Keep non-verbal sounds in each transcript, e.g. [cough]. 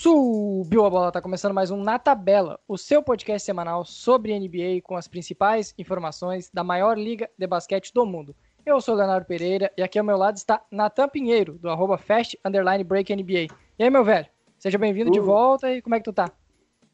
Subiu a bola, tá começando mais um Na Tabela, o seu podcast semanal sobre NBA com as principais informações da maior liga de basquete do mundo. Eu sou o Leonardo Pereira e aqui ao meu lado está Natan Pinheiro, do arroba Fast Underline Break NBA. E aí, meu velho? Seja bem-vindo de volta e como é que tu tá?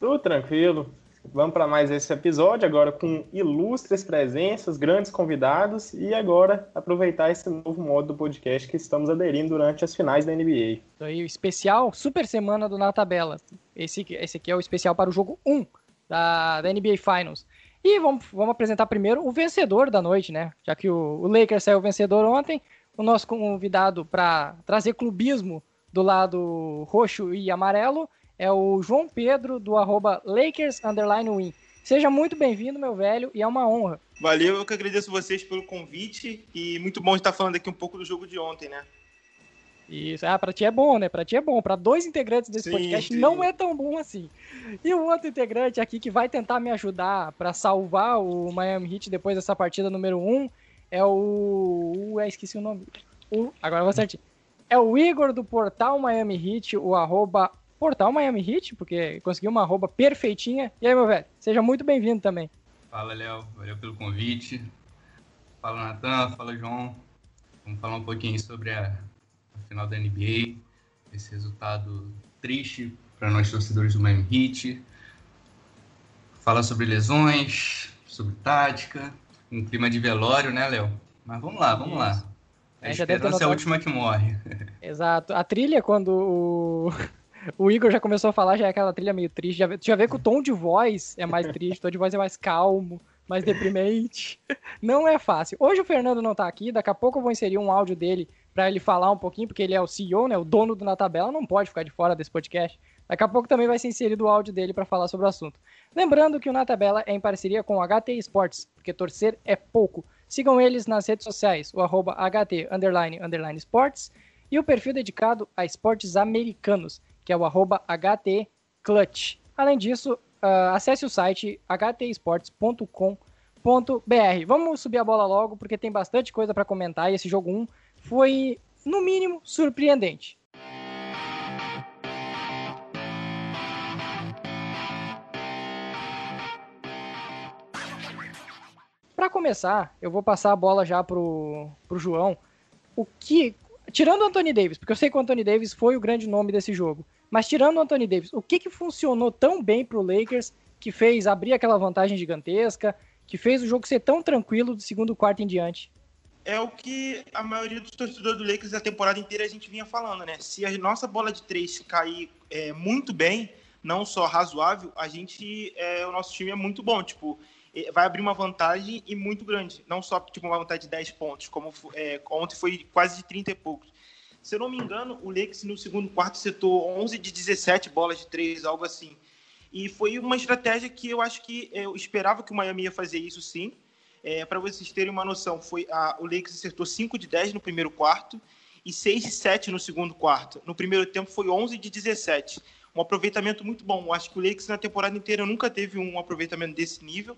Tudo tranquilo. Vamos para mais esse episódio agora com ilustres presenças, grandes convidados e agora aproveitar esse novo modo do podcast que estamos aderindo durante as finais da NBA. Isso aí, o especial Super Semana do Na Tabela. Esse, esse aqui é o especial para o jogo 1 da, da NBA Finals. E vamos, vamos apresentar primeiro o vencedor da noite, né? Já que o, o Lakers saiu vencedor ontem, o nosso convidado para trazer clubismo do lado roxo e amarelo é o João Pedro, do arroba Lakers Win. Seja muito bem-vindo, meu velho, e é uma honra. Valeu, eu que agradeço vocês pelo convite e muito bom estar falando aqui um pouco do jogo de ontem, né? Isso, ah, pra ti é bom, né? Pra ti é bom. Pra dois integrantes desse sim, podcast sim. não é tão bom assim. E o outro integrante aqui que vai tentar me ajudar para salvar o Miami Heat depois dessa partida número um é o. É, esqueci o nome. O... Agora eu vou certinho. É o Igor do portal Miami Heat, o arroba portal Miami Heat, porque conseguiu uma roupa perfeitinha. E aí, meu velho, seja muito bem-vindo também. Fala, Léo, valeu pelo convite. Fala, Natan, fala, João. Vamos falar um pouquinho sobre a, a final da NBA, esse resultado triste para nós torcedores do Miami Heat. Falar sobre lesões, sobre tática, um clima de velório, né, Léo? Mas vamos lá, vamos Isso. lá. A esperança é a última que morre. Exato. A trilha, quando o o Igor já começou a falar, já é aquela trilha meio triste. Já, já vê que o tom de voz é mais triste, o tom de voz é mais calmo, mais deprimente. Não é fácil. Hoje o Fernando não tá aqui, daqui a pouco eu vou inserir um áudio dele para ele falar um pouquinho, porque ele é o CEO, né, o dono do Na Tabela, não pode ficar de fora desse podcast. Daqui a pouco também vai ser inserido o áudio dele para falar sobre o assunto. Lembrando que o Na Tabela é em parceria com o HT Esportes, porque torcer é pouco. Sigam eles nas redes sociais, o arroba HT underline, underline Sports e o perfil dedicado a esportes americanos que é o htclutch. Além disso, uh, acesse o site htesportes.com.br. Vamos subir a bola logo, porque tem bastante coisa para comentar e esse jogo 1 foi, no mínimo, surpreendente. Para começar, eu vou passar a bola já pro, pro João. O que, tirando o Anthony Davis, porque eu sei que o Anthony Davis foi o grande nome desse jogo, mas tirando o Anthony Davis, o que, que funcionou tão bem para o Lakers que fez abrir aquela vantagem gigantesca, que fez o jogo ser tão tranquilo do segundo quarto em diante? É o que a maioria dos torcedores do Lakers a temporada inteira a gente vinha falando, né? Se a nossa bola de três cair é, muito bem, não só razoável, a gente, é, o nosso time é muito bom. Tipo, vai abrir uma vantagem e muito grande. Não só tipo, uma vantagem de 10 pontos, como é, ontem foi quase de 30 e poucos. Se eu não me engano, o Lakers no segundo quarto setou 11 de 17 bolas de três, algo assim. E foi uma estratégia que eu acho que eu esperava que o Miami ia fazer isso sim. É, Para vocês terem uma noção, foi a, o Lakers acertou 5 de 10 no primeiro quarto e 6 de 7 no segundo quarto. No primeiro tempo foi 11 de 17. Um aproveitamento muito bom. Eu acho que o Lakers na temporada inteira nunca teve um aproveitamento desse nível.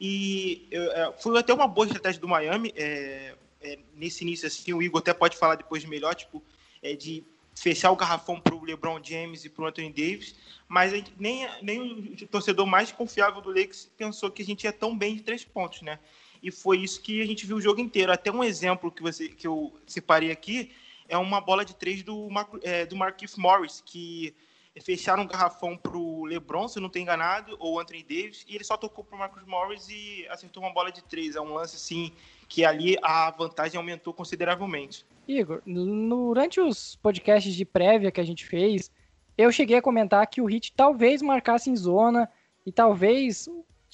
E é, foi até uma boa estratégia do Miami. É, é, nesse início, assim, o Igor até pode falar depois melhor, tipo, é, de fechar o garrafão para o LeBron James e para o Anthony Davis, mas gente, nem, nem o torcedor mais confiável do Lakers pensou que a gente ia tão bem de três pontos, né? E foi isso que a gente viu o jogo inteiro. Até um exemplo que, você, que eu separei aqui é uma bola de três do, é, do Marquise Morris, que fecharam um garrafão para o LeBron, se não tem enganado, ou Anthony Davis, e ele só tocou para o Marcus Morris e acertou uma bola de três. É um lance assim que ali a vantagem aumentou consideravelmente. Igor, durante os podcasts de prévia que a gente fez, eu cheguei a comentar que o Heat talvez marcasse em zona e talvez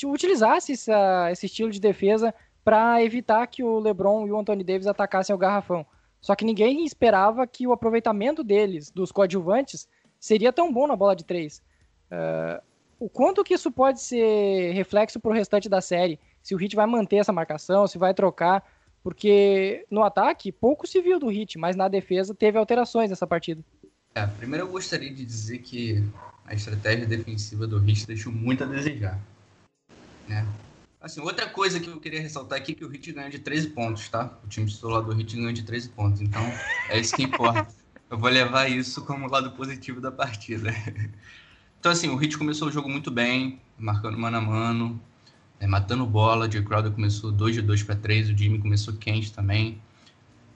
utilizasse essa, esse estilo de defesa para evitar que o LeBron e o Anthony Davis atacassem o garrafão. Só que ninguém esperava que o aproveitamento deles, dos coadjuvantes, seria tão bom na bola de três. Uh, o quanto que isso pode ser reflexo para o restante da série? Se o Heat vai manter essa marcação, se vai trocar, porque no ataque pouco se viu do Heat, mas na defesa teve alterações nessa partida. É, primeiro eu gostaria de dizer que a estratégia defensiva do Heat deixou muito a desejar. Né? Assim, outra coisa que eu queria ressaltar aqui é que o Heat ganha de 13 pontos, tá? O time titular do Heat ganha de 13 pontos, então é isso que importa. [laughs] eu vou levar isso como lado positivo da partida. [laughs] Então, assim, o Heat começou o jogo muito bem, marcando mano a mano, é, matando bola. O Jay Crowder começou 2 de 2 para 3, o Jimmy começou quente também.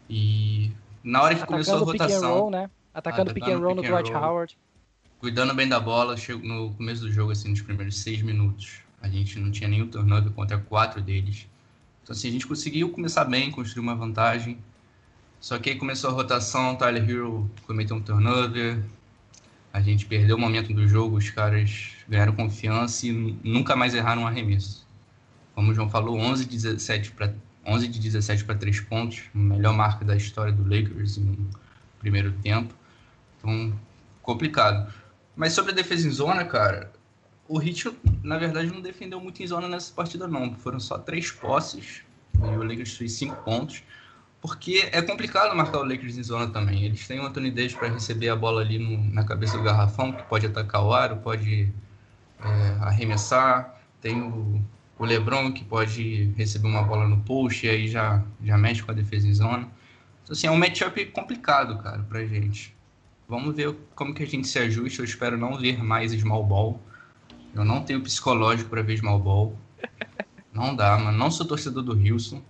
E na hora que Atacando começou a rotação. Roll, né? Atacando, pick and roll no Dwight Howard. Cuidando bem da bola, no começo do jogo, assim, nos primeiros seis minutos. A gente não tinha nenhum turnover contra quatro deles. Então, assim, a gente conseguiu começar bem, construir uma vantagem. Só que aí começou a rotação, Tyler Hero cometeu um turnover. A gente perdeu o momento do jogo, os caras ganharam confiança e nunca mais erraram um arremesso. Como o João falou, 11 de 17 para 11 de 17 para 3 pontos, melhor marca da história do Lakers no primeiro tempo. Então, complicado. Mas sobre a defesa em zona, cara, o Heat, na verdade, não defendeu muito em zona nessa partida, não. Foram só três posses e o Lakers fez cinco pontos. Porque é complicado marcar o Lakers em zona também. Eles têm o Anthony para receber a bola ali no, na cabeça do garrafão, que pode atacar o aro, pode é, arremessar. Tem o, o LeBron, que pode receber uma bola no post e aí já, já mexe com a defesa em zona. Então, assim, é um matchup complicado, cara, pra gente. Vamos ver como que a gente se ajusta. Eu espero não ver mais small ball. Eu não tenho psicológico para ver small ball. Não dá, mano. Não sou torcedor do Houston.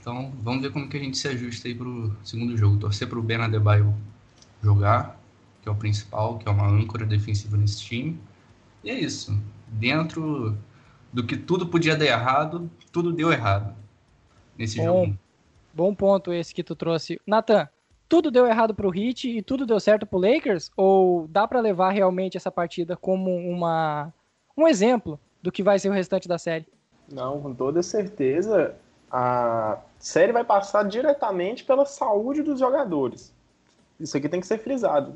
Então, vamos ver como que a gente se ajusta aí pro segundo jogo. Torcer pro Ben Adebayo jogar, que é o principal, que é uma âncora defensiva nesse time. E é isso. Dentro do que tudo podia dar errado, tudo deu errado nesse bom, jogo. Bom ponto esse que tu trouxe. Nathan, tudo deu errado pro Heat e tudo deu certo pro Lakers? Ou dá para levar realmente essa partida como uma, um exemplo do que vai ser o restante da série? Não, com toda certeza a série vai passar diretamente pela saúde dos jogadores. Isso aqui tem que ser frisado.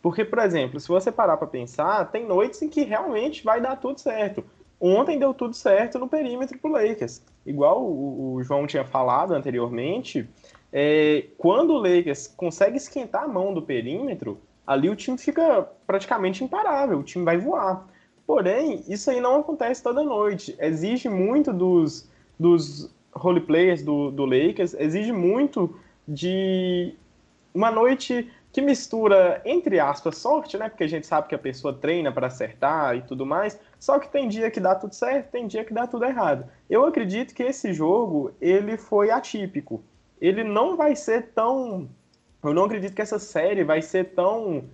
Porque, por exemplo, se você parar para pensar, tem noites em que realmente vai dar tudo certo. Ontem deu tudo certo no perímetro pro Lakers. Igual o, o João tinha falado anteriormente, é, quando o Lakers consegue esquentar a mão do perímetro, ali o time fica praticamente imparável, o time vai voar. Porém, isso aí não acontece toda noite. Exige muito dos, dos roleplayers do, do Lakers, exige muito de uma noite que mistura, entre aspas, sorte, né? Porque a gente sabe que a pessoa treina para acertar e tudo mais. Só que tem dia que dá tudo certo, tem dia que dá tudo errado. Eu acredito que esse jogo ele foi atípico. Ele não vai ser tão. Eu não acredito que essa série vai ser tão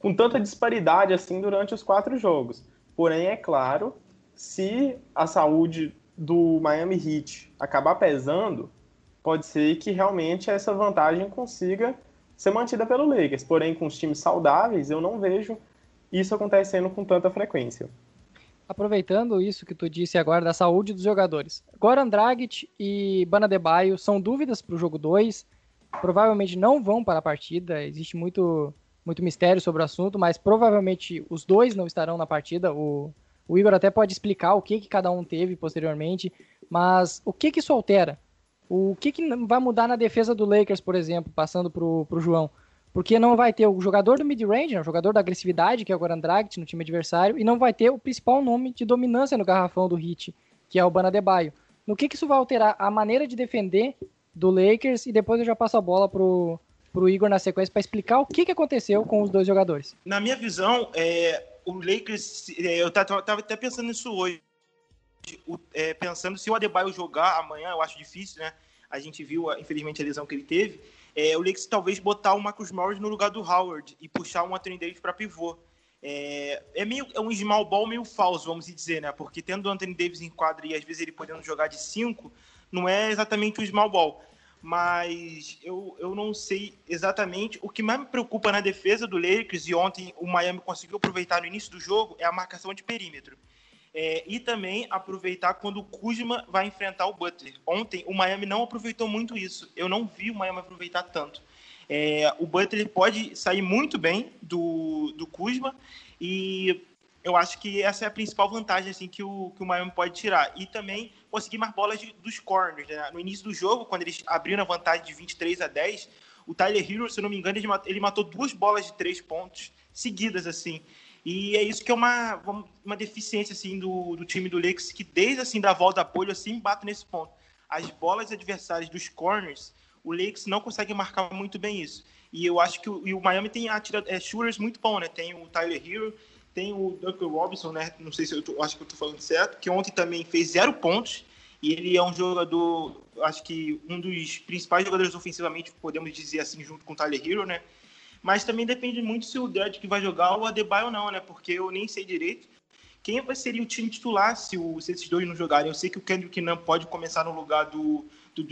com tanta disparidade assim durante os quatro jogos. Porém, é claro, se a saúde do Miami Heat acabar pesando, pode ser que realmente essa vantagem consiga ser mantida pelo Lakers. Porém, com os times saudáveis, eu não vejo isso acontecendo com tanta frequência. Aproveitando isso que tu disse agora da saúde dos jogadores. Goran Dragic e Bana Debaio são dúvidas para o jogo 2. Provavelmente não vão para a partida. Existe muito, muito mistério sobre o assunto, mas provavelmente os dois não estarão na partida. O, o Igor até pode explicar o que, que cada um teve posteriormente. Mas o que, que isso altera? O que, que vai mudar na defesa do Lakers, por exemplo, passando pro, pro João? Porque não vai ter o jogador do mid-range, né, o jogador da agressividade, que é o Goran Dragic no time adversário, e não vai ter o principal nome de dominância no garrafão do Heat, que é o Bana Debaio. No que, que isso vai alterar a maneira de defender do Lakers? E depois eu já passo a bola pro, pro Igor na sequência para explicar o que, que aconteceu com os dois jogadores. Na minha visão, é, o Lakers, é, eu tava, até pensando nisso hoje o, é, pensando se o Adebayo jogar amanhã, eu acho difícil, né? A gente viu, infelizmente, a lesão que ele teve. É, o Lakers talvez botar o Marcus Morris no lugar do Howard e puxar um Anthony Davis para pivô. É, é, meio, é um small ball meio falso, vamos dizer, né? Porque tendo o Anthony Davis em quadra e às vezes ele podendo jogar de 5, não é exatamente o small ball. Mas eu, eu não sei exatamente. O que mais me preocupa na defesa do Lakers, e ontem o Miami conseguiu aproveitar no início do jogo, é a marcação de perímetro. É, e também aproveitar quando o Kuzma vai enfrentar o Butler. Ontem o Miami não aproveitou muito isso. Eu não vi o Miami aproveitar tanto. É, o Butler pode sair muito bem do, do Kuzma e eu acho que essa é a principal vantagem assim que o, que o Miami pode tirar. E também conseguir mais bolas de, dos corners. Né? No início do jogo, quando eles abriram a vantagem de 23 a 10, o Tyler Hero, se eu não me engano, ele matou, ele matou duas bolas de três pontos seguidas, assim. E é isso que é uma, uma deficiência assim do, do time do Lakers, que desde assim da volta da bolha assim bate nesse ponto. As bolas adversárias dos corners, o Lakers não consegue marcar muito bem isso. E eu acho que o, o Miami tem atira, é, shooters muito bom, né? Tem o Tyler Hero, tem o Duncan Robinson, né? Não sei se eu tô, acho que eu tô falando certo, que ontem também fez zero pontos. E ele é um jogador, acho que um dos principais jogadores ofensivamente, podemos dizer assim, junto com o Tyler Hero, né? Mas também depende muito se o que vai jogar o Adebayo ou não, né? Porque eu nem sei direito quem vai ser o time titular se, o, se esses dois não jogarem. Eu sei que o Kendrick Nunn pode começar no lugar do, do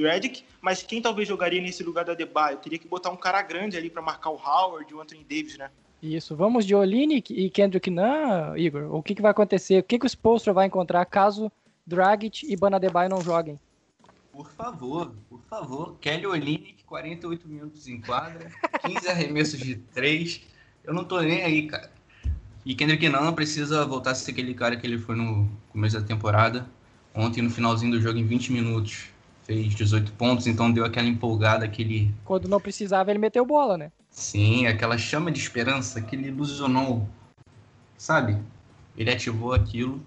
mas quem talvez jogaria nesse lugar do Adebayo? Teria que botar um cara grande ali para marcar o Howard o Anthony Davis, né? Isso, vamos de Olinick e Kendrick Nunn, Igor. O que, que vai acontecer? O que, que o Spolstra vai encontrar caso Dragic e Banadebaio não joguem. Por favor, por favor. Kelly Olynyk, 48 minutos em quadra, 15 arremessos de 3. Eu não tô nem aí, cara. E Kendrick Nunn precisa voltar a ser aquele cara que ele foi no começo da temporada. Ontem, no finalzinho do jogo, em 20 minutos, fez 18 pontos, então deu aquela empolgada, aquele... Quando não precisava, ele meteu bola, né? Sim, aquela chama de esperança que ele ilusionou, sabe? Ele ativou aquilo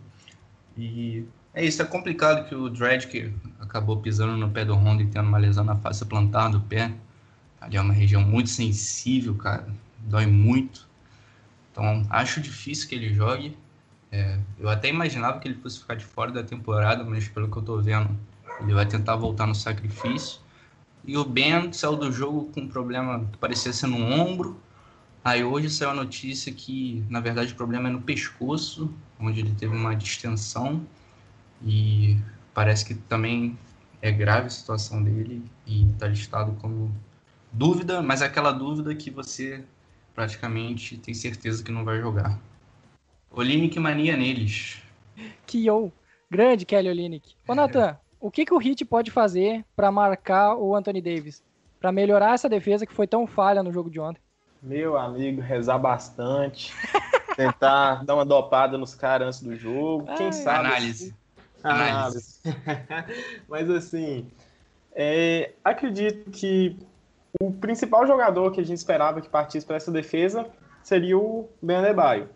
e é isso, é complicado que o Dredd que acabou pisando no pé do Honda e tendo uma lesão na face plantar do pé. Ali é uma região muito sensível, cara. Dói muito. Então, acho difícil que ele jogue. É, eu até imaginava que ele fosse ficar de fora da temporada, mas pelo que eu tô vendo, ele vai tentar voltar no sacrifício. E o Ben saiu do jogo com um problema que parecia ser no ombro. Aí hoje saiu a notícia que, na verdade, o problema é no pescoço, onde ele teve uma distensão e parece que também é grave a situação dele e está listado como dúvida, mas é aquela dúvida que você praticamente tem certeza que não vai jogar. Olinick mania neles. Que eu. Grande Kelly Olinick. Ô, é. Nathan, o que, que o Hit pode fazer para marcar o Anthony Davis? Para melhorar essa defesa que foi tão falha no jogo de ontem? Meu amigo, rezar bastante. [laughs] tentar dar uma dopada nos caras antes do jogo. Quem sabe. Análise. Assim, análise. [laughs] Mas assim, é, acredito que o principal jogador que a gente esperava que partisse para essa defesa seria o Ben Adebayo.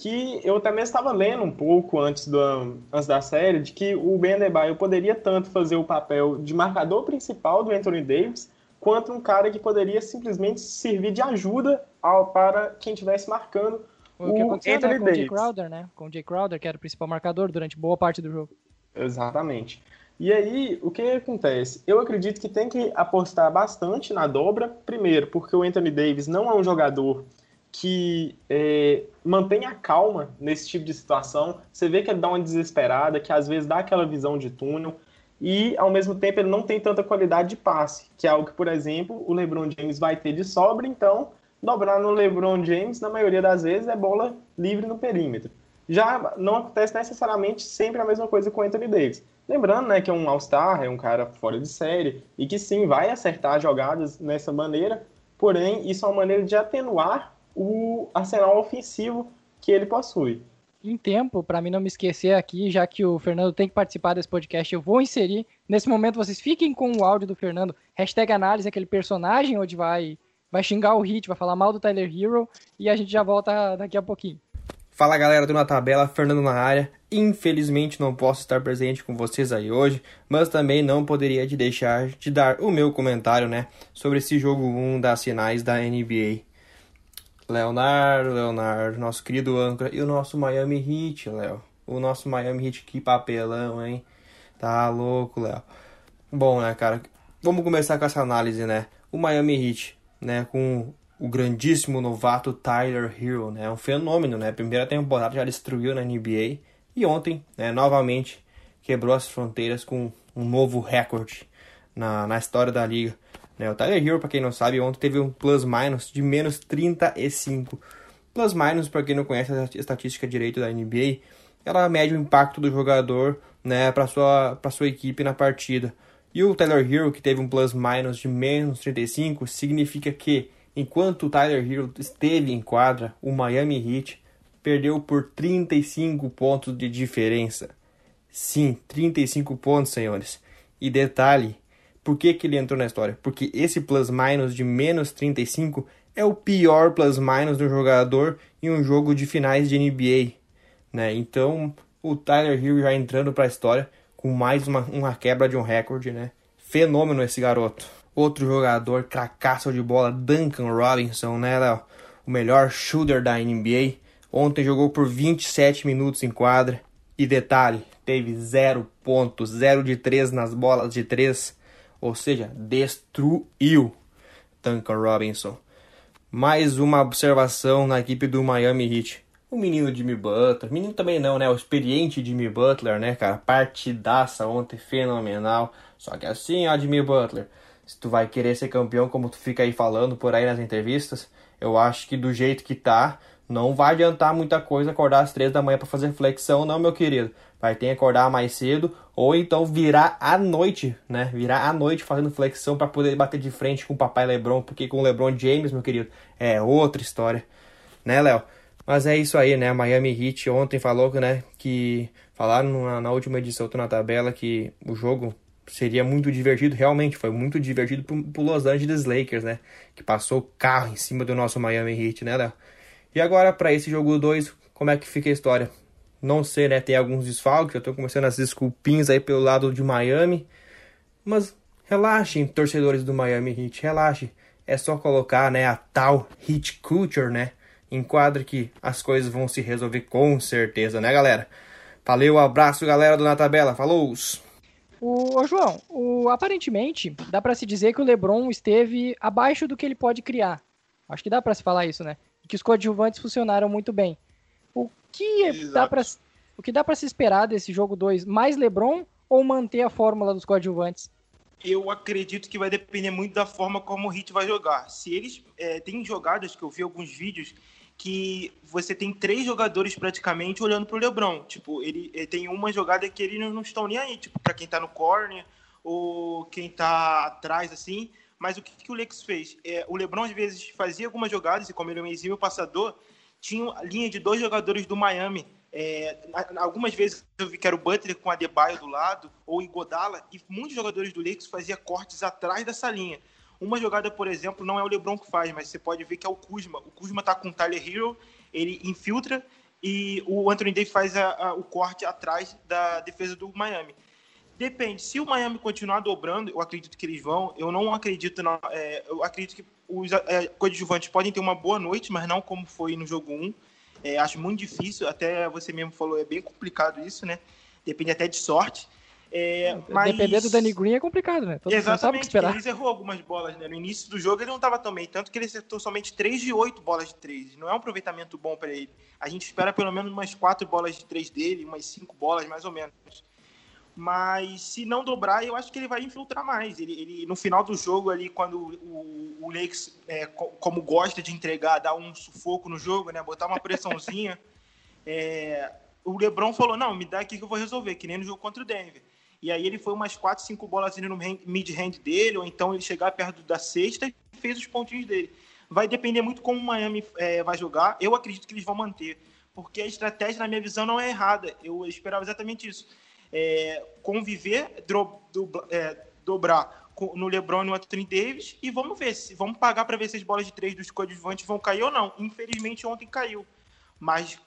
Que eu também estava lendo um pouco antes, do, antes da série de que o Ben Adebayo poderia tanto fazer o papel de marcador principal do Anthony Davis, quanto um cara que poderia simplesmente servir de ajuda ao, para quem estivesse marcando o que aconteceu Anthony né, com Davis. o Jay Crowder, né? Com o Jay Crowder, que era o principal marcador durante boa parte do jogo. Exatamente. E aí, o que acontece? Eu acredito que tem que apostar bastante na dobra, primeiro, porque o Anthony Davis não é um jogador que é, mantém a calma nesse tipo de situação. Você vê que ele dá uma desesperada, que às vezes dá aquela visão de túnel, e ao mesmo tempo ele não tem tanta qualidade de passe, que é algo que, por exemplo, o LeBron James vai ter de sobra, então dobrar no LeBron James, na maioria das vezes, é bola livre no perímetro. Já não acontece necessariamente sempre a mesma coisa com o Anthony Davis. Lembrando né, que é um All-Star, é um cara fora de série, e que sim, vai acertar jogadas nessa maneira, porém, isso é uma maneira de atenuar o arsenal ofensivo que ele possui. Em tempo, para mim não me esquecer aqui, já que o Fernando tem que participar desse podcast, eu vou inserir. Nesse momento, vocês fiquem com o áudio do Fernando. Hashtag análise, aquele personagem onde vai vai xingar o Hit, vai falar mal do Tyler Hero e a gente já volta daqui a pouquinho. Fala galera do Na Tabela, Fernando na área. Infelizmente não posso estar presente com vocês aí hoje, mas também não poderia de deixar de dar o meu comentário, né, sobre esse jogo 1 das finais da NBA. Leonardo, Leonardo, nosso querido âncora e o nosso Miami Heat, Léo. O nosso Miami Heat, que papelão, hein? Tá louco, Léo. Bom, né, cara? Vamos começar com essa análise, né? O Miami Heat né, com o grandíssimo novato Tyler Hero, né, é um fenômeno, né, primeira temporada já destruiu na NBA e ontem, né, novamente quebrou as fronteiras com um novo recorde na, na história da liga. Né, o Tyler Hero, para quem não sabe, ontem teve um plus-minus de menos 35. Plus-minus, para quem não conhece a estatística direito da NBA, ela mede o impacto do jogador né, para sua, sua equipe na partida. E o Tyler Hero, que teve um plus-minus de menos 35, significa que, enquanto o Tyler Hero esteve em quadra, o Miami Heat perdeu por 35 pontos de diferença. Sim, 35 pontos, senhores. E detalhe, por que, que ele entrou na história? Porque esse plus-minus de menos 35 é o pior plus-minus do jogador em um jogo de finais de NBA. Né? Então, o Tyler Hero já entrando para a história com mais uma, uma quebra de um recorde, né? Fenômeno esse garoto. Outro jogador cracaço de bola, Duncan Robinson, né, Léo? O melhor shooter da NBA. Ontem jogou por 27 minutos em quadra. E detalhe, teve 0 pontos, 0 de 3 nas bolas de 3. Ou seja, destruiu Duncan Robinson. Mais uma observação na equipe do Miami Heat. O menino Jimmy Butler, menino também não, né? O experiente Jimmy Butler, né, cara? Partidaça ontem, fenomenal. Só que assim, ó, Jimmy Butler, se tu vai querer ser campeão, como tu fica aí falando por aí nas entrevistas, eu acho que do jeito que tá, não vai adiantar muita coisa acordar às três da manhã para fazer flexão, não, meu querido. Vai ter que acordar mais cedo ou então virar à noite, né? Virar à noite fazendo flexão para poder bater de frente com o papai LeBron, porque com o LeBron James, meu querido, é outra história, né, Léo? Mas é isso aí, né? Miami Heat ontem falou, né, que falaram na, na última edição na tabela que o jogo seria muito divertido, realmente foi muito divertido pro, pro Los Angeles Lakers, né? Que passou o carro em cima do nosso Miami Heat, né, Léo? E agora, para esse jogo 2, como é que fica a história? Não sei, né? Tem alguns desfalques, eu tô começando as desculpinhas aí pelo lado de Miami. Mas relaxem, torcedores do Miami Heat, relaxem. É só colocar, né, a tal Heat Culture, né? Enquadra que as coisas vão se resolver com certeza, né, galera? Valeu, abraço, galera do Na Tabela. Falou! O, João, o, aparentemente dá para se dizer que o LeBron esteve abaixo do que ele pode criar. Acho que dá para se falar isso, né? que os coadjuvantes funcionaram muito bem. O que Exato. dá para o que dá para se esperar desse jogo 2? Mais LeBron ou manter a fórmula dos coadjuvantes? Eu acredito que vai depender muito da forma como o Hit vai jogar. Se eles é, tem jogadas que eu vi alguns vídeos que você tem três jogadores praticamente olhando para o LeBron. Tipo, ele, ele, tem uma jogada que eles não, não estão nem aí, tipo, para quem está no corner ou quem está atrás assim. Mas o que, que o Lex fez? É, o LeBron às vezes fazia algumas jogadas, e como ele é um exímio passador, tinha linha de dois jogadores do Miami. É, algumas vezes eu vi que era o Butler com a Debaio do lado, ou Igodala, e muitos jogadores do Lakers faziam cortes atrás dessa linha. Uma jogada, por exemplo, não é o LeBron que faz, mas você pode ver que é o Kuzma. O Kuzma tá com o Tyler Hero, ele infiltra e o Anthony Davis faz a, a, o corte atrás da defesa do Miami. Depende. Se o Miami continuar dobrando, eu acredito que eles vão. Eu não acredito. Na, é, eu acredito que os é, coadjuvantes podem ter uma boa noite, mas não como foi no jogo 1. É, acho muito difícil. Até você mesmo falou, é bem complicado isso, né? Depende até de sorte. É, mas... Depender do Danny Green é complicado, né? Todo Exatamente, ele errou algumas bolas, né? No início do jogo ele não estava tão bem, tanto que ele acertou somente 3 de 8 bolas de 3. Não é um aproveitamento bom para ele. A gente espera pelo menos umas 4 bolas de 3 dele, umas 5 bolas mais ou menos mas se não dobrar, eu acho que ele vai infiltrar mais. Ele, ele no final do jogo ali, quando o, o Lakers, é, como gosta de entregar, dar um sufoco no jogo, né, botar uma pressãozinha, [laughs] é, o LeBron falou, não, me dá aqui que eu vou resolver, que nem no jogo contra o Denver. E aí ele foi umas 4, 5 bolas no mid-hand dele, ou então ele chegar perto da sexta e fez os pontinhos dele. Vai depender muito como o Miami é, vai jogar. Eu acredito que eles vão manter, porque a estratégia, na minha visão, não é errada. Eu esperava exatamente isso é, conviver, do, do, é, dobrar no LeBron e no Anthony Davis e vamos ver se vamos pagar para ver se as bolas de três dos coadjuvantes vão cair ou não. Infelizmente ontem caiu, mas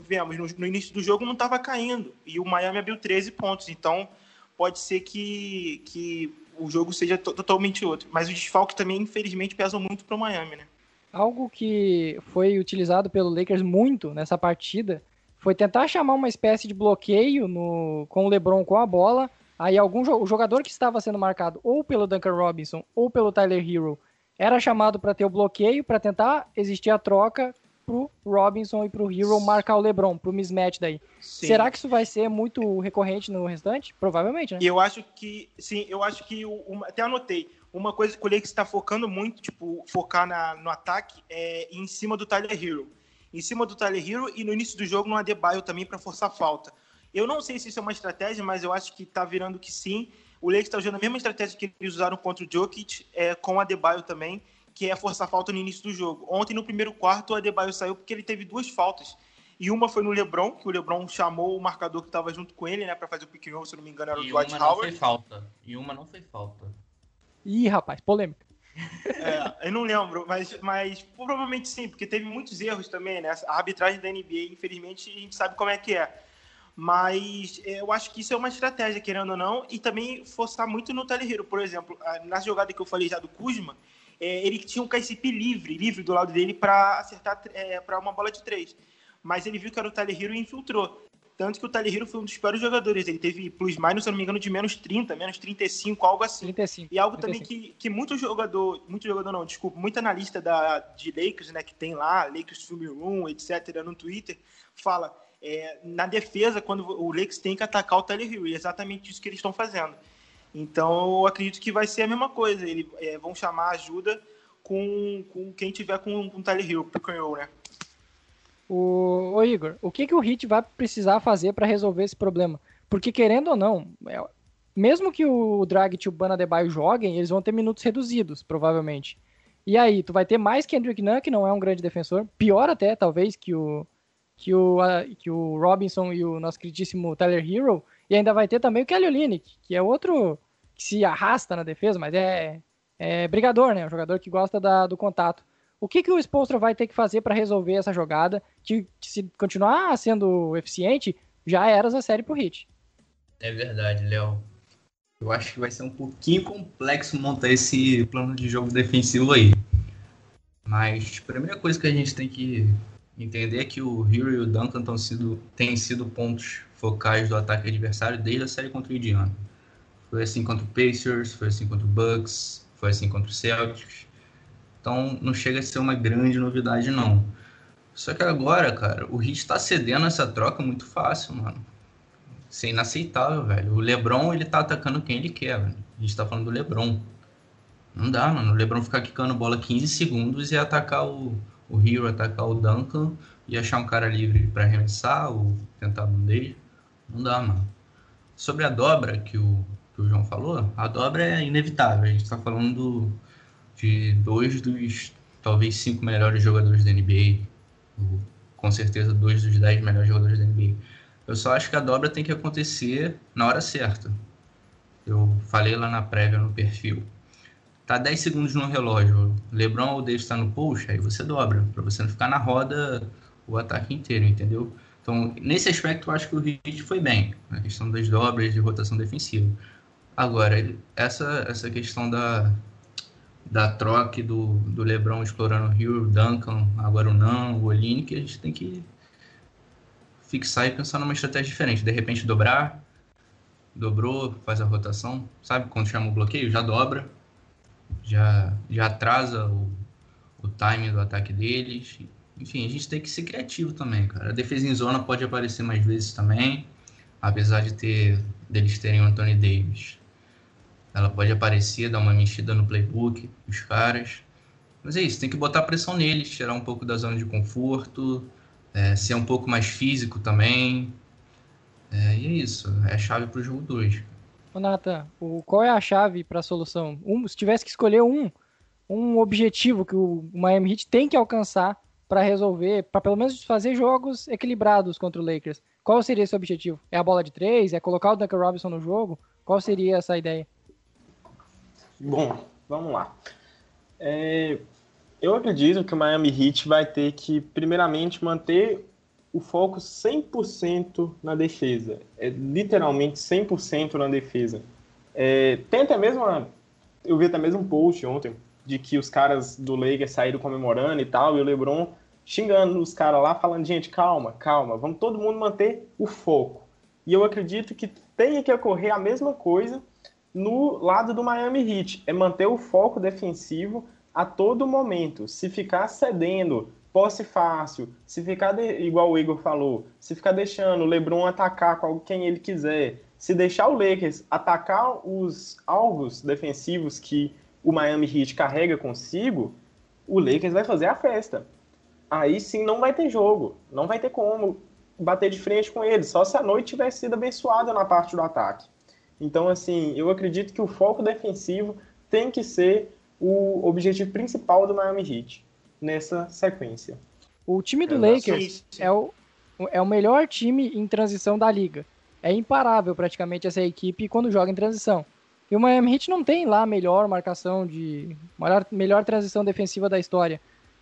vemos no, no início do jogo não estava caindo e o Miami abriu 13 pontos, então pode ser que, que o jogo seja totalmente outro. Mas os desfalques também infelizmente pesam muito para o Miami, né? Algo que foi utilizado pelo Lakers muito nessa partida foi tentar chamar uma espécie de bloqueio no, com o LeBron com a bola. Aí algum o jogador que estava sendo marcado ou pelo Duncan Robinson ou pelo Tyler Hero era chamado para ter o bloqueio para tentar existir a troca pro Robinson e pro Hero marcar o LeBron, pro mismatch daí. Sim. Será que isso vai ser muito recorrente no restante? Provavelmente, né? Eu acho que, sim, eu acho que, até anotei, uma coisa que o Lakers está focando muito, tipo, focar na, no ataque é em cima do Tyler Hero em cima do Tyler Hero e no início do jogo no Adebayo também para forçar falta. Eu não sei se isso é uma estratégia, mas eu acho que está virando que sim. O Lakers está usando a mesma estratégia que eles usaram contra o Jokic, é, com o Adebayo também, que é forçar falta no início do jogo. Ontem, no primeiro quarto, o Adebayo saiu porque ele teve duas faltas. E uma foi no LeBron, que o LeBron chamou o marcador que estava junto com ele, né, para fazer o pick and se não me engano, era o e Dwight uma Howard. Não foi falta. E uma não foi falta. Ih, rapaz, polêmica. É, eu não lembro, mas, mas provavelmente sim, porque teve muitos erros também, né? A arbitragem da NBA, infelizmente, a gente sabe como é que é. Mas é, eu acho que isso é uma estratégia, querendo ou não, e também forçar muito no Tyler Hero. Por exemplo, na jogada que eu falei já do Kuzma, é, ele tinha um KCP livre, livre do lado dele para acertar é, para uma bola de três. Mas ele viu que era o Tyler Hero e infiltrou. Tanto que o Tyler Hero foi um dos piores jogadores. Ele teve plus minus, se não me engano, de menos 30, menos 35, algo assim. 35. E algo 35. também que, que muito jogador, muito jogador não, desculpa, muito analista da, de Lakers, né, que tem lá, Lakers Film Room, etc., no Twitter, fala é, na defesa, quando o Lakers tem que atacar o Tyler Hero. E é exatamente isso que eles estão fazendo. Então, eu acredito que vai ser a mesma coisa. Eles é, vão chamar ajuda com, com quem tiver com, com o Tyler Hero, pick and roll, né? O, o Igor, o que, que o Hit vai precisar fazer para resolver esse problema? Porque querendo ou não, é, mesmo que o Drag e o Banadebaio joguem, eles vão ter minutos reduzidos, provavelmente. E aí, tu vai ter mais Kendrick Nunn, que não é um grande defensor, pior até, talvez, que o, que o, a- que o Robinson e o nosso queridíssimo Tyler Hero, e ainda vai ter também o Kelly Olynyk, que é outro que se arrasta na defesa, mas é, é brigador, né? Um jogador que gosta da- do contato. O que, que o Spolstra vai ter que fazer para resolver essa jogada, que, que se continuar sendo eficiente, já era a série pro Hit. É verdade, Léo. Eu acho que vai ser um pouquinho complexo montar esse plano de jogo defensivo aí. Mas a primeira coisa que a gente tem que entender é que o Hero e o Duncan tão sido, têm sido pontos focais do ataque adversário desde a série contra o Indiana. Foi assim contra o Pacers, foi assim contra o Bucks, foi assim contra o Celtics. Então não chega a ser uma grande novidade, não. Só que agora, cara, o Heat tá cedendo essa troca muito fácil, mano. Isso é inaceitável, velho. O LeBron, ele tá atacando quem ele quer, velho. A gente tá falando do LeBron. Não dá, mano. O LeBron ficar quicando bola 15 segundos e atacar o, o Hero, atacar o Duncan e achar um cara livre pra arremessar ou tentar bandeja. Não dá, mano. Sobre a dobra que o, que o João falou, a dobra é inevitável. A gente tá falando do- de dois dos, talvez, cinco melhores jogadores da NBA. Com certeza, dois dos dez melhores jogadores da NBA. Eu só acho que a dobra tem que acontecer na hora certa. Eu falei lá na prévia no perfil. Tá 10 segundos no relógio. LeBron ou Davis está no push, aí você dobra, para você não ficar na roda o ataque inteiro, entendeu? Então, nesse aspecto, eu acho que o Heat foi bem, na questão das dobras de rotação defensiva. Agora, essa, essa questão da, da troca do, do LeBron explorando o Hero, o Duncan, agora o Nan, o Olini, que a gente tem que fixar e pensar numa estratégia diferente. De repente dobrar, dobrou, faz a rotação, sabe? Quando chama o bloqueio, já dobra, já, já atrasa o, o timing do ataque deles. Enfim, a gente tem que ser criativo também, cara. A defesa em zona pode aparecer mais vezes também, apesar de ter deles terem o Anthony Davis. Ela pode aparecer, dar uma mexida no playbook, os caras. Mas é isso, tem que botar pressão neles, tirar um pouco da zona de conforto, é, ser um pouco mais físico também. É, e é isso, é a chave para o jogo 2. Ô, Nathan, o, qual é a chave para a solução? Um, se tivesse que escolher um, um objetivo que o Miami Heat tem que alcançar para resolver, para pelo menos fazer jogos equilibrados contra o Lakers, qual seria esse objetivo? É a bola de três? É colocar o Duncan Robinson no jogo? Qual seria essa ideia? Bom, vamos lá. É, eu acredito que o Miami Heat vai ter que, primeiramente, manter o foco 100% na defesa. É literalmente 100% na defesa. É, tem até mesmo, uma- eu vi até mesmo um post ontem de que os caras do Lakers saíram comemorando e tal, e o LeBron xingando os caras lá, falando, gente, calma, calma, vamos todo mundo manter o foco. E eu acredito que tenha que ocorrer a mesma coisa no lado do Miami Heat, é manter o foco defensivo a todo momento. Se ficar cedendo, posse fácil, se ficar, de- igual o Igor falou, se ficar deixando o LeBron atacar com quem ele quiser, se deixar o Lakers atacar os alvos defensivos que o Miami Heat carrega consigo, o Lakers vai fazer a festa. Aí sim não vai ter jogo, não vai ter como bater de frente com eles, só se a noite tivesse sido abençoada na parte do ataque. Então, assim, eu acredito que o foco defensivo tem que ser o objetivo principal do Miami Heat nessa sequência. O time do Exato. Lakers é o, é o melhor time em transição da liga. É imparável praticamente essa equipe quando joga em transição. E o Miami Heat não tem lá a melhor marcação de. Melhor, melhor transição defensiva da história.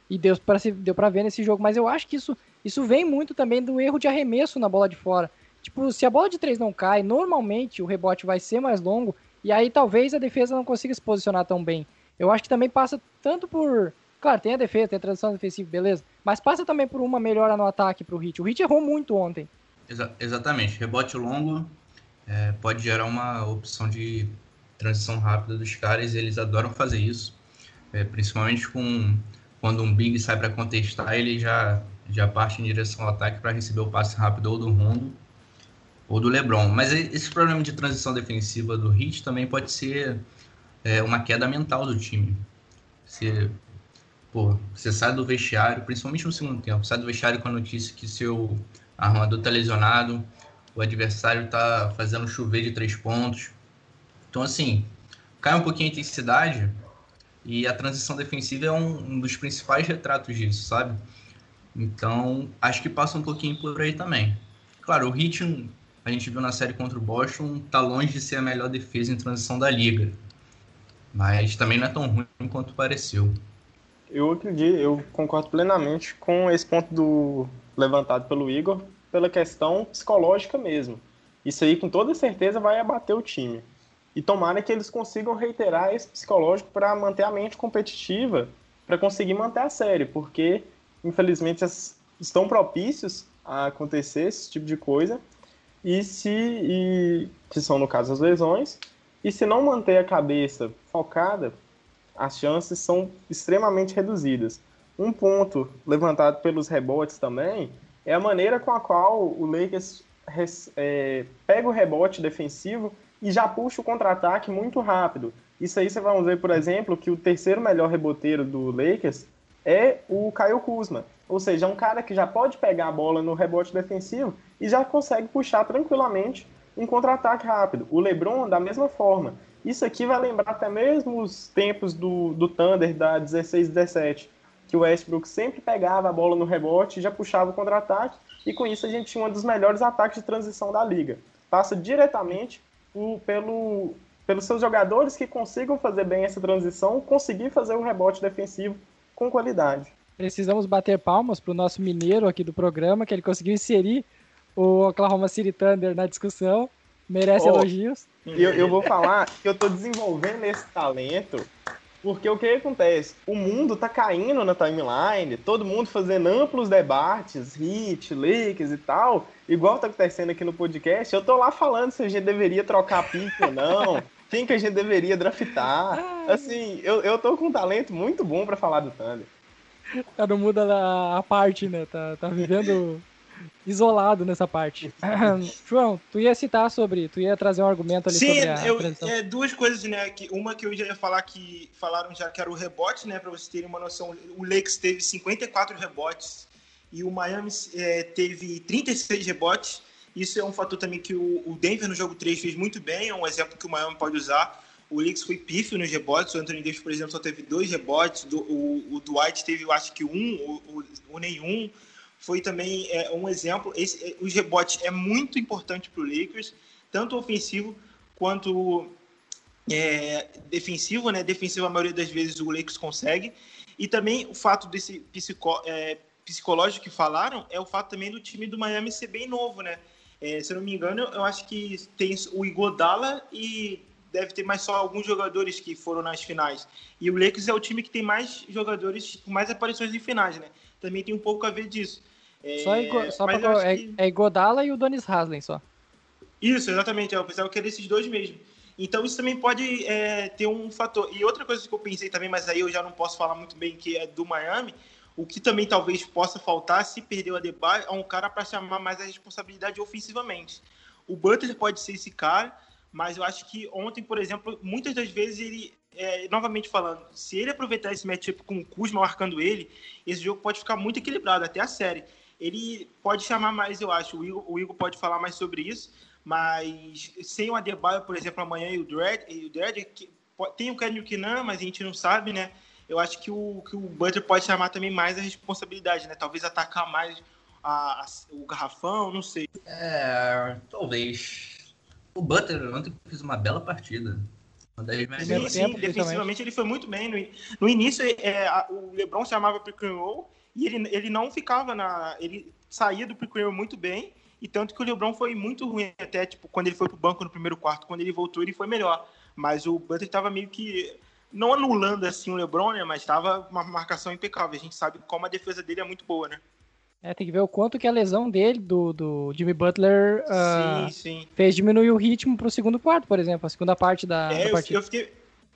E deu pra, se, deu pra ver nesse jogo. Mas eu acho que isso, isso vem muito também do erro de arremesso na bola de fora. Tipo, se a bola de três não cai, normalmente o rebote vai ser mais longo e aí talvez a defesa não consiga se posicionar tão bem. Eu acho que também passa tanto por. Claro, tem a defesa, tem a transição defensiva, beleza. Mas passa também por uma melhora no ataque pro Hit. O Hit errou muito ontem. Exa exatamente. Rebote longo é, pode gerar uma opção de transição rápida dos caras. Eles adoram fazer isso. É, principalmente com quando um Big sai para contestar, ele já, já parte em direção ao ataque para receber o passe rápido ou do Rondo ou do LeBron. Mas esse problema de transição defensiva do Heat também pode ser é, uma queda mental do time. Você, pô, você sai do vestiário, principalmente no segundo tempo, sai do vestiário com a notícia que seu armador está lesionado, o adversário está fazendo chover de três pontos. Então, assim, cai um pouquinho a intensidade e a transição defensiva é um, um dos principais retratos disso, sabe? Então, acho que passa um pouquinho por aí também. Claro, o ritmo a gente viu na série contra o Boston, tá longe de ser a melhor defesa em transição da liga. Mas também não é tão ruim quanto pareceu. Eu acredito, eu concordo plenamente com esse ponto do levantado pelo Igor, pela questão psicológica mesmo. Isso aí com toda certeza vai abater o time. E tomara que eles consigam reiterar esse psicológico para manter a mente competitiva, para conseguir manter a série, porque infelizmente estão propícios a acontecer esse tipo de coisa e se e, que são no caso as lesões e se não manter a cabeça focada as chances são extremamente reduzidas um ponto levantado pelos rebotes também é a maneira com a qual o Lakers é, pega o rebote defensivo e já puxa o contra-ataque muito rápido. Isso aí você vai ver, por exemplo, que o terceiro melhor reboteiro do Lakers é o Caio Kuzma. Ou seja, é um cara que já pode pegar a bola no rebote defensivo e já consegue puxar tranquilamente um contra-ataque rápido. O LeBron, da mesma forma. Isso aqui vai lembrar até mesmo os tempos do, do Thunder da 16-17, que o Westbrook sempre pegava a bola no rebote e já puxava o contra-ataque, e com isso a gente tinha um dos melhores ataques de transição da liga. Passa diretamente o, pelo, pelos seus jogadores que consigam fazer bem essa transição, conseguir fazer um rebote defensivo com qualidade. Precisamos bater palmas para o nosso mineiro aqui do programa, que ele conseguiu inserir o Oklahoma City Thunder na discussão. Merece oh, elogios. Eu, eu vou falar que eu estou desenvolvendo esse talento porque o que acontece? O mundo tá caindo na timeline, todo mundo fazendo amplos debates, hit, leaks e tal, igual tá acontecendo aqui no podcast. Eu tô lá falando se a gente deveria trocar pique ou não, quem que a gente deveria draftar. Assim, eu, eu tô com um talento muito bom para falar do Thunder. [laughs] Tá não muda a, a parte, né? Tá, tá vivendo isolado nessa parte. [clears throat] João, tu ia citar sobre, tu ia trazer um argumento ali Sim, sobre a eu, é, duas coisas, né? Que, uma que eu já ia falar que falaram já que era o rebote, né? Para vocês terem uma noção, o Lakers teve 54 rebotes e o Miami é, teve 36 rebotes. Isso é um fator também que o, o Denver no jogo 3 fez muito bem, é um exemplo que o Miami pode usar. O Lakers foi pífio nos rebotes, o Anthony Davis, por exemplo, só teve dois rebotes, o, o Dwight teve, eu acho que um, ou, nenhum foi também é, um exemplo. Esse, é, os rebotes é muito importante para o Lakers, tanto ofensivo quanto é, defensivo, né? Defensivo a maioria das vezes o Lakers consegue. E também o fato desse é, psicológico que falaram é o fato também do time do Miami ser bem novo, né? É, se eu não me engano, eu acho que tem o Igodala e deve ter mais só alguns jogadores que foram nas finais. E o Lakers é o time que tem mais jogadores, com mais aparições em finais, né? Também tem um pouco a ver disso. É, só, só pra, é, que... é Godala e o Donis Haslem só. Isso, exatamente. Eu pensava que era esses dois mesmo. Então isso também pode é, ter um fator. E outra coisa que eu pensei também, mas aí eu já não posso falar muito bem, que é do Miami, o que também talvez possa faltar, se perder o Adebayo, é um cara para chamar mais a responsabilidade ofensivamente. O Butler pode ser esse cara, mas eu acho que ontem, por exemplo, muitas das vezes ele, é, novamente falando, se ele aproveitar esse matchup com o Kuzma marcando ele, esse jogo pode ficar muito equilibrado, até a série ele pode chamar mais, eu acho. O Igor, o Igor pode falar mais sobre isso, mas sem o Adebayo, por exemplo, amanhã e o Dredd, e o Dredd que, tem o Kendrick Nunn, mas a gente não sabe, né? Eu acho que o, que o Butler pode chamar também mais a responsabilidade, né? Talvez atacar mais a, a, o garrafão, não sei. É, talvez. O Butler ontem fez uma bela partida. Uma das sim, sim, defensivamente ele foi muito bem. No, no início, é, a, o LeBron chamava pick and roll e ele, ele não ficava na. Ele saía do pick muito bem E tanto que o LeBron foi muito ruim até, tipo, quando ele foi pro banco no primeiro quarto. Quando ele voltou, ele foi melhor. Mas o Butler estava meio que não anulando assim o LeBron, né? Mas estava uma marcação impecável. A gente sabe como a defesa dele é muito boa, né? É, tem que ver o quanto que a lesão dele, do, do Jimmy Butler, uh, sim, sim. fez diminuir o ritmo pro segundo quarto, por exemplo, a segunda parte da, é, da partida. Eu, eu fiquei,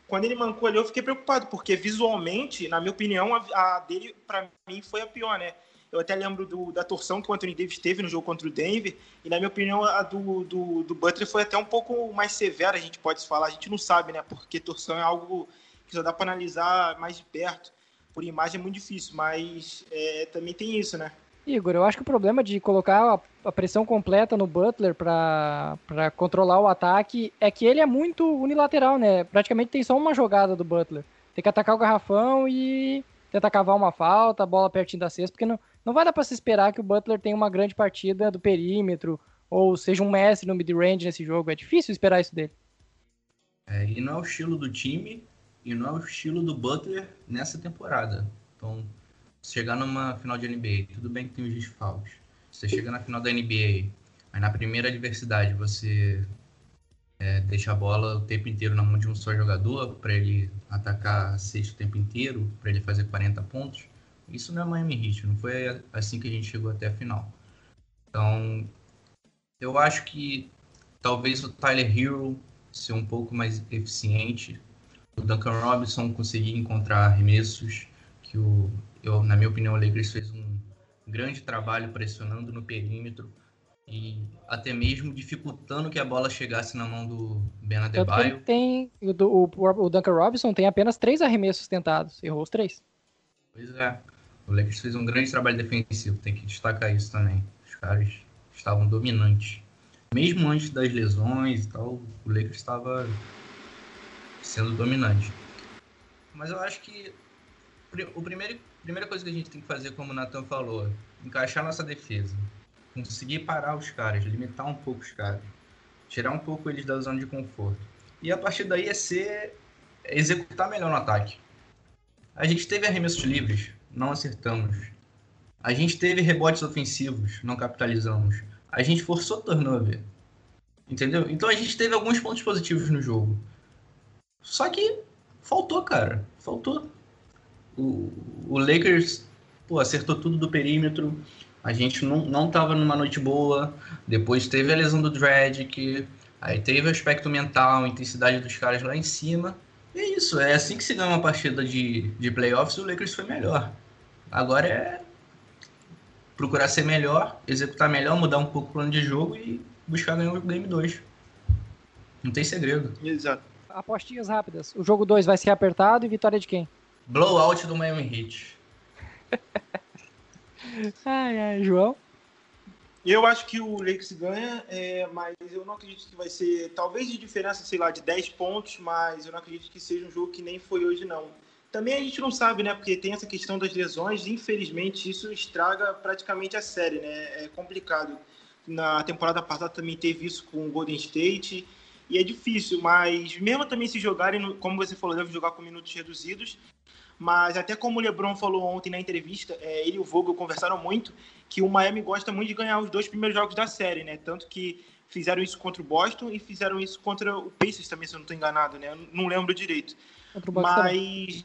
quando ele mancou ali, eu fiquei preocupado, porque visualmente, na minha opinião, a, a dele, para mim, foi a pior, né? Eu até lembro do, da torção que o Anthony Davis teve no jogo contra o Denver, e na minha opinião, a do, do, do Butler foi até um pouco mais severa, a gente pode falar, a gente não sabe, né? Porque torção é algo que só dá para analisar mais de perto. Por imagem é muito difícil, mas é, também tem isso, né? Igor, eu acho que o problema de colocar a, a pressão completa no Butler para controlar o ataque é que ele é muito unilateral, né? Praticamente tem só uma jogada do Butler. Tem que atacar o garrafão e tentar cavar uma falta, bola pertinho da cesta, porque não, não vai dar para se esperar que o Butler tenha uma grande partida do perímetro ou seja um mestre no mid-range nesse jogo. É difícil esperar isso dele. É, e não é o estilo do time e não é o estilo do Butler nessa temporada. Então, chegar numa final de NBA, tudo bem que tem os desfalques. Você chega na final da NBA, mas na primeira adversidade você é, deixa a bola o tempo inteiro na mão de um só jogador para ele atacar a sexta o tempo inteiro, para ele fazer 40 pontos. Isso não é Miami Heat, não foi assim que a gente chegou até a final. Então, eu acho que talvez o Tyler Hero ser um pouco mais eficiente, o Duncan Robinson conseguir encontrar arremessos que o eu, na minha opinião, o Lakers fez um grande trabalho pressionando no perímetro e até mesmo dificultando que a bola chegasse na mão do Ben Adebayo. Tem, o, o, o Duncan Robinson tem apenas três arremessos tentados, errou os três. Pois é, o Lakers fez um grande trabalho defensivo, tem que destacar isso também. Os caras estavam dominantes. Mesmo antes das lesões e tal, o Lakers estava sendo dominante. Mas eu acho que o primeiro primeira coisa que a gente tem que fazer, como o Nathan falou, encaixar nossa defesa. Conseguir parar os caras, limitar um pouco os caras. Tirar um pouco eles da zona de conforto. E a partir daí é ser. É executar melhor no ataque. A gente teve arremessos livres, não acertamos. A gente teve rebotes ofensivos, não capitalizamos. A gente forçou turnover. Entendeu? Então a gente teve alguns pontos positivos no jogo. Só que faltou, cara. Faltou o, o Lakers pô, acertou tudo do perímetro. A gente não, não tava numa noite boa. Depois teve a lesão do Dredd, aí teve o aspecto mental, a intensidade dos caras lá em cima. E é isso, é assim que se ganha uma partida de, de playoffs, o Lakers foi melhor. Agora é procurar ser melhor, executar melhor, mudar um pouco o plano de jogo e buscar ganhar o Game 2. Não tem segredo. Exato. Apostinhas rápidas. O jogo 2 vai ser apertado e vitória de quem? Blowout do Miami Heat. [laughs] ai, ai, João? Eu acho que o Lakers ganha, é, mas eu não acredito que vai ser, talvez de diferença, sei lá, de 10 pontos, mas eu não acredito que seja um jogo que nem foi hoje, não. Também a gente não sabe, né? Porque tem essa questão das lesões, e infelizmente isso estraga praticamente a série, né? É complicado. Na temporada passada também teve isso com o Golden State, e é difícil, mas mesmo também se jogarem, como você falou, deve jogar com minutos reduzidos, mas até como o LeBron falou ontem na entrevista, é, ele e o Vogel conversaram muito que o Miami gosta muito de ganhar os dois primeiros jogos da série, né? Tanto que fizeram isso contra o Boston e fizeram isso contra o Pacers também, se eu não estou enganado, né? Eu não lembro direito. Contra o Bucks Mas também.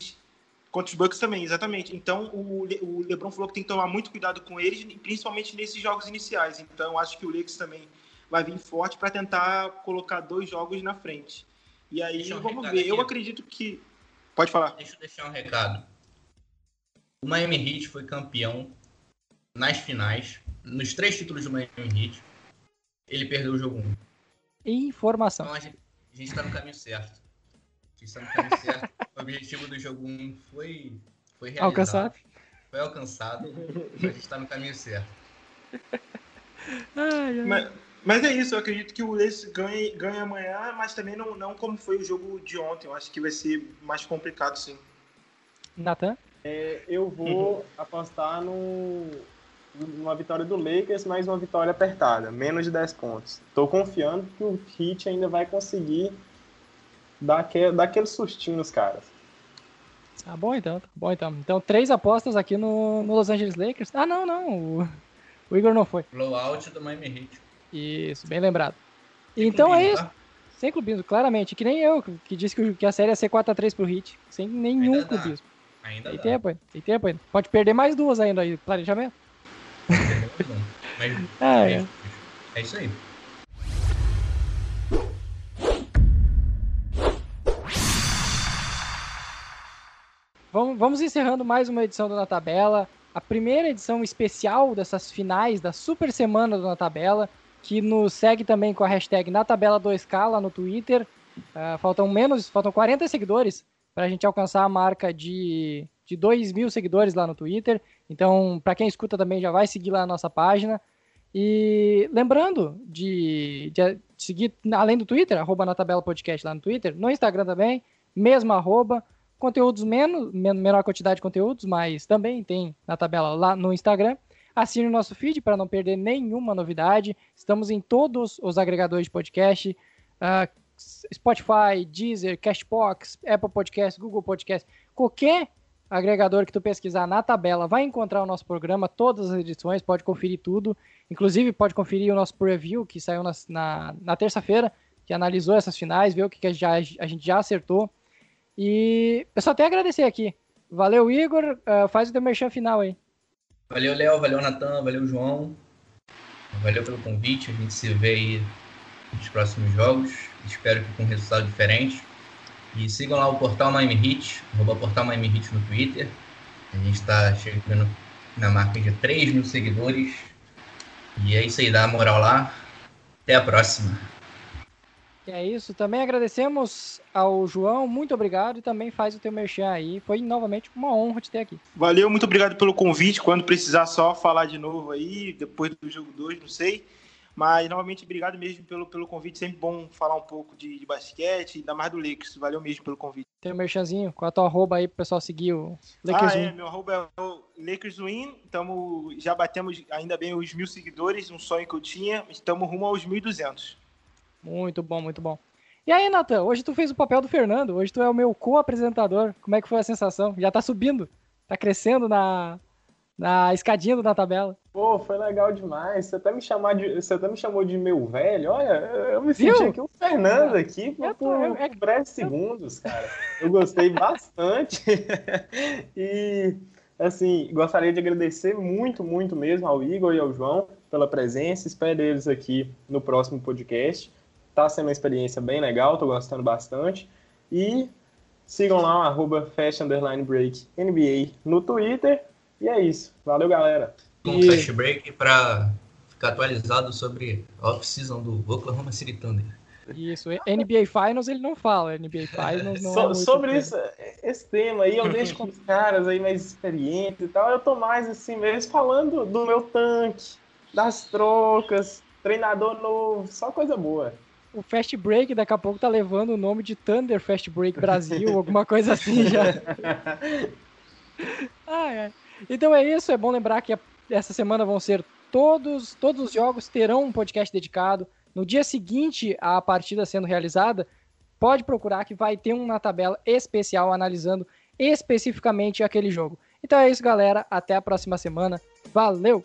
contra os Bucks também, exatamente. Então o, Le... o LeBron falou que tem que tomar muito cuidado com eles, principalmente nesses jogos iniciais. Então acho que o Lakers também vai vir forte para tentar colocar dois jogos na frente. E aí vamos ver. Aqui. Eu acredito que Pode falar. Deixa eu deixar um recado. O Miami Heat foi campeão nas finais, nos três títulos do Miami Heat. Ele perdeu o jogo 1. Informação. Então a gente, a gente tá no caminho certo. A gente tá no caminho certo. O objetivo do jogo 1 foi, foi realizado. Alcançado. Foi alcançado. a gente tá no caminho certo. Ai, ai. Mas, mas é isso, eu acredito que o Lakers ganhe, ganhe amanhã, mas também não, não como foi o jogo de ontem. Eu acho que vai ser mais complicado, sim. Natan? É, eu vou uhum. apostar no, numa vitória do Lakers, mas uma vitória apertada, menos de 10 pontos. Estou confiando que o Heat ainda vai conseguir dar aquele, dar aquele sustinho nos caras. Tá bom então, tá bom então. Então, três apostas aqui no, no Los Angeles Lakers. Ah, não, não. O, O Igor não foi. Blowout do Miami Heat. Isso, bem lembrado. Então é isso. Tá? Sem clubismo, claramente. Que nem eu, que disse que a série ia ser 4x3 pro Hit. Sem nenhum ainda clubismo. Dá. Ainda tem dá. tempo, tem tempo ainda. Pode perder mais duas ainda aí, planejamento. Mas, [laughs] ah, é. é isso aí. Vamos, vamos encerrando mais uma edição do Na Tabela. A primeira edição especial dessas finais da Super Semana do Na Tabela, que nos segue também com a hashtag Na Tabela 2K lá no Twitter. Uh, faltam menos, faltam 40 seguidores para a gente alcançar a marca de, de 2 mil seguidores lá no Twitter. Então, para quem escuta também, já vai seguir lá a nossa página. E lembrando de, de, seguir, além do Twitter, arroba na tabela podcast lá no Twitter, no Instagram também, mesmo arroba conteúdos menos, menor quantidade de conteúdos, mas também tem na tabela lá no Instagram. Assine o nosso feed para não perder nenhuma novidade. Estamos em todos os agregadores de podcast: uh, Spotify, Deezer, Cashbox, Apple Podcast, Google Podcast. Qualquer agregador que tu pesquisar na tabela vai encontrar o nosso programa, todas as edições, pode conferir tudo. Inclusive, pode conferir o nosso preview que saiu na, na, na terça-feira, que analisou essas finais, viu o que, que já, a gente já acertou. E eu só tenho a agradecer aqui. Valeu, Igor. Uh, faz o teu merchan final aí. Valeu, Léo. Valeu, Natan. Valeu, João. Valeu pelo convite. A gente se vê aí nos próximos jogos. Espero que com resultado diferente. E sigam lá o Portal Miami Hit, arroba Portal Miami Hit no Twitter. A gente está chegando na marca de 3 mil seguidores. E é isso aí, dá moral lá. Até a próxima. É isso. Também agradecemos ao João. Muito obrigado. E também faz o teu merchan aí. Foi novamente uma honra te ter aqui. Valeu, muito obrigado pelo convite. Quando precisar só falar de novo aí, depois do jogo 2, não sei. Mas, novamente, obrigado mesmo pelo, pelo convite. Sempre bom falar um pouco de, de basquete, ainda mais do Lakers. Valeu mesmo pelo convite. Tem um merchanzinho? Qual é a tua arroba aí pro pessoal seguir o Lakers ah, é, meu arroba é o Lakers Win. Tamo, já batemos ainda bem os mil seguidores, um sonho que eu tinha. Estamos rumo aos 1.200. Muito bom, muito bom. E aí, Nathan, hoje tu fez o papel do Fernando, hoje tu é o meu co-apresentador. Como é que foi a sensação? Já tá subindo, tá crescendo na, na escadinha da tabela. Pô, foi legal demais. Você até me, chamar de, você até me chamou de meu velho. Olha, eu me senti Viu? aqui o Fernando aqui por, tô, eu, é, breves segundos, cara. Eu gostei bastante. [laughs] e, assim, gostaria de agradecer muito, muito mesmo ao Igor e ao João pela presença. Espero eles aqui no próximo podcast. Tá sendo uma experiência bem legal, tô gostando bastante. E sigam lá, arroba Break NBA no Twitter. E é isso. Valeu, galera. Um e... flash break para ficar atualizado sobre a off-season do Oklahoma City Thunder. Isso, NBA Finals ele não fala, NBA Finals não so, é Sobre isso, esse tema aí, eu deixo com os [laughs] caras aí mais experientes e tal, eu tô mais assim mesmo falando do meu tanque, das trocas, treinador novo, só coisa boa o Fast Break daqui a pouco tá levando o nome de Thunder Fast Break Brasil, [laughs] alguma coisa assim já. [laughs] ah, é. Então é isso, é bom lembrar que essa semana vão ser todos, todos os jogos terão um podcast dedicado. No dia seguinte à partida sendo realizada, pode procurar que vai ter um na tabela especial analisando especificamente aquele jogo. Então é isso, galera. Até a próxima semana. Valeu!